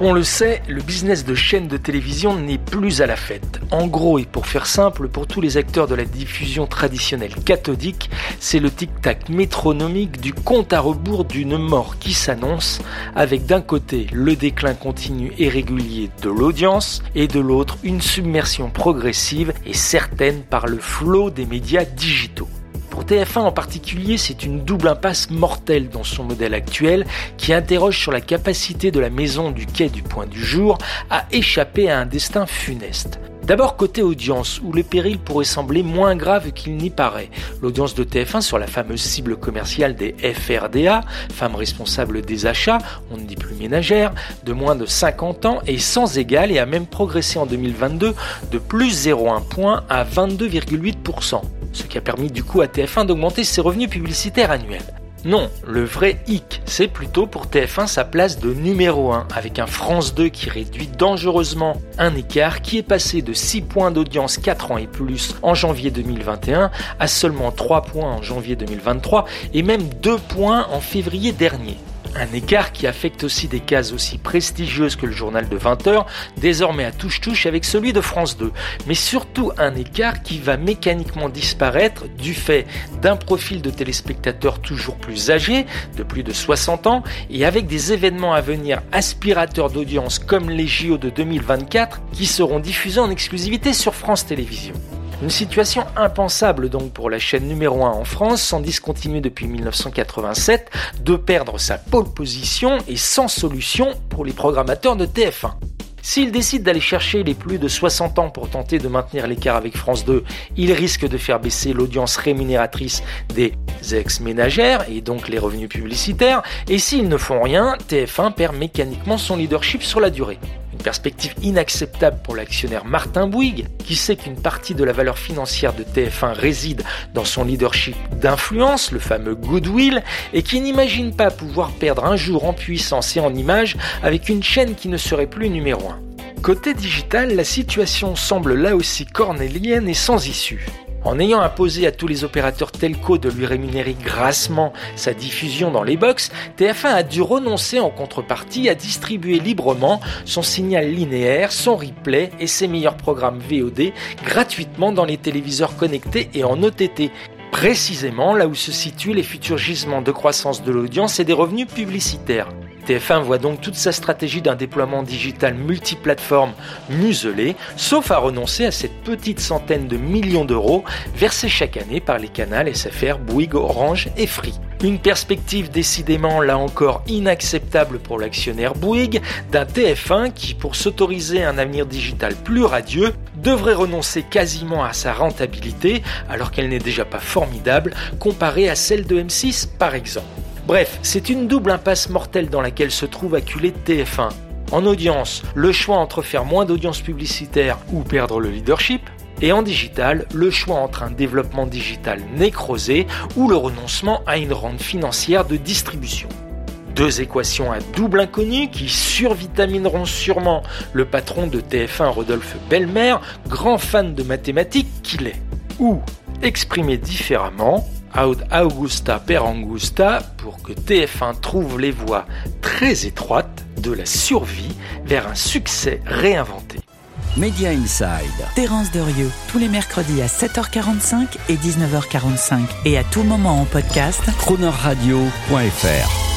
On le sait, le business de chaîne de télévision n'est plus à la fête. En gros, et pour faire simple, pour tous les acteurs de la diffusion traditionnelle cathodique, c'est le tic-tac métronomique du compte à rebours d'une mort qui s'annonce, avec d'un côté le déclin continu et régulier de l'audience, et de l'autre une submersion progressive et certaine par le flot des médias digitaux. Pour TF1 en particulier, c'est une double impasse mortelle dans son modèle actuel qui interroge sur la capacité de la maison du quai du point du jour à échapper à un destin funeste. D'abord côté audience, où le péril pourrait sembler moins grave qu'il n'y paraît. L'audience de TF1 sur la fameuse cible commerciale des FRDA, femmes responsables des achats, on ne dit plus ménagères, de moins de 50 ans est sans égal et a même progressé en 2022 de plus 0,1 point à 22,8%, ce qui a permis du coup à TF1 d'augmenter ses revenus publicitaires annuels. Non, le vrai hic, c'est plutôt pour TF1 sa place de numéro 1, avec un France 2 qui réduit dangereusement un écart qui est passé de 6 points d'audience 4 ans et plus en janvier 2021 à seulement 3 points en janvier 2023 et même 2 points en février dernier. Un écart qui affecte aussi des cases aussi prestigieuses que le journal de 20h, désormais à touche-touche avec celui de France 2. Mais surtout un écart qui va mécaniquement disparaître du fait d'un profil de téléspectateurs toujours plus âgés, de plus de 60 ans, et avec des événements à venir aspirateurs d'audience comme les JO de 2024 qui seront diffusés en exclusivité sur France Télévisions. Une situation impensable donc pour la chaîne numéro 1 en France, sans discontinuer depuis 1987, de perdre sa pole position et sans solution pour les programmateurs de TF1. S'il décide d'aller chercher les plus de 60 ans pour tenter de maintenir l'écart avec France 2, il risque de faire baisser l'audience rémunératrice des ex-ménagères et donc les revenus publicitaires. Et s'ils ne font rien, TF1 perd mécaniquement son leadership sur la durée. Une perspective inacceptable pour l'actionnaire Martin Bouygues, qui sait qu'une partie de la valeur financière de TF1 réside dans son leadership d'influence, le fameux goodwill, et qui n'imagine pas pouvoir perdre un jour en puissance et en image avec une chaîne qui ne serait plus numéro 1. Côté digital, la situation semble là aussi cornélienne et sans issue. En ayant imposé à tous les opérateurs telco de lui rémunérer grassement sa diffusion dans les box, TF1 a dû renoncer en contrepartie à distribuer librement son signal linéaire, son replay et ses meilleurs programmes VOD gratuitement dans les téléviseurs connectés et en OTT, précisément là où se situent les futurs gisements de croissance de l'audience et des revenus publicitaires. TF1 voit donc toute sa stratégie d'un déploiement digital multiplateforme muselée, sauf à renoncer à cette petite centaine de millions d'euros versés chaque année par les canals SFR, Bouygues, Orange et Free. Une perspective décidément là encore inacceptable pour l'actionnaire Bouygues d'un TF1 qui, pour s'autoriser un avenir digital plus radieux, devrait renoncer quasiment à sa rentabilité alors qu'elle n'est déjà pas formidable comparée à celle de M6 par exemple. Bref, c'est une double impasse mortelle dans laquelle se trouve acculé TF1. En audience, le choix entre faire moins d'audience publicitaire ou perdre le leadership. Et en digital, le choix entre un développement digital nécrosé ou le renoncement à une rente financière de distribution. Deux équations à double inconnu qui survitamineront sûrement le patron de TF1 Rodolphe Belmer, grand fan de mathématiques qu'il est. Ou, exprimé différemment, Augusta per Angusta pour que TF1 trouve les voies très étroites de la survie vers un succès réinventé. Media Inside. Terence Derieux, tous les mercredis à 7h45 et 19h45 et à tout moment en podcast. Cronerradio.fr